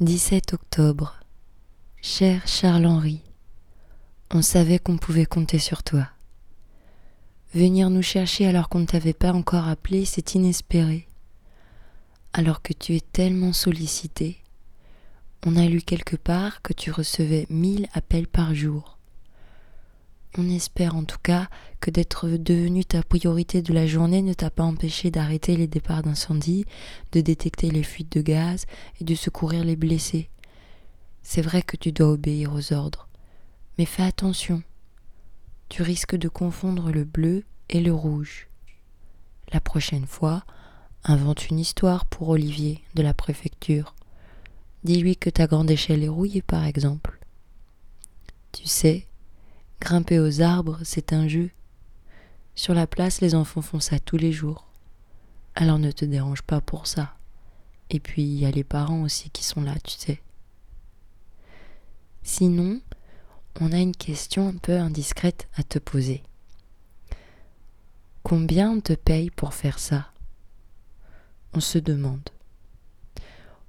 17 octobre. Cher Charles-Henri, on savait qu'on pouvait compter sur toi. Venir nous chercher alors qu'on ne t'avait pas encore appelé, c'est inespéré. Alors que tu es tellement sollicité, on a lu quelque part que tu recevais mille appels par jour. On espère en tout cas que d'être devenu ta priorité de la journée ne t'a pas empêché d'arrêter les départs d'incendie, de détecter les fuites de gaz et de secourir les blessés. C'est vrai que tu dois obéir aux ordres, mais fais attention. Tu risques de confondre le bleu et le rouge. La prochaine fois, invente une histoire pour Olivier de la préfecture. Dis-lui que ta grande échelle est rouillée, par exemple. Tu sais, Grimper aux arbres, c'est un jeu. Sur la place, les enfants font ça tous les jours. Alors ne te dérange pas pour ça. Et puis il y a les parents aussi qui sont là, tu sais. Sinon, on a une question un peu indiscrète à te poser. Combien on te paye pour faire ça? On se demande.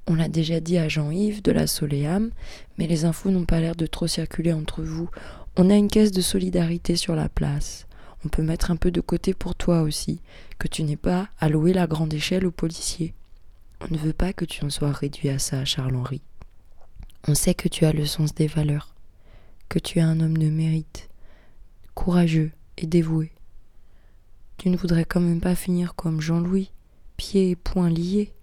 On l'a déjà dit à Jean-Yves de la Soléam, mais les infos n'ont pas l'air de trop circuler entre vous. On a une caisse de solidarité sur la place. On peut mettre un peu de côté pour toi aussi, que tu n'aies pas à louer la grande échelle aux policiers. On ne veut pas que tu en sois réduit à ça, Charles-Henri. On sait que tu as le sens des valeurs, que tu es un homme de mérite, courageux et dévoué. Tu ne voudrais quand même pas finir comme Jean-Louis, pieds et poings liés.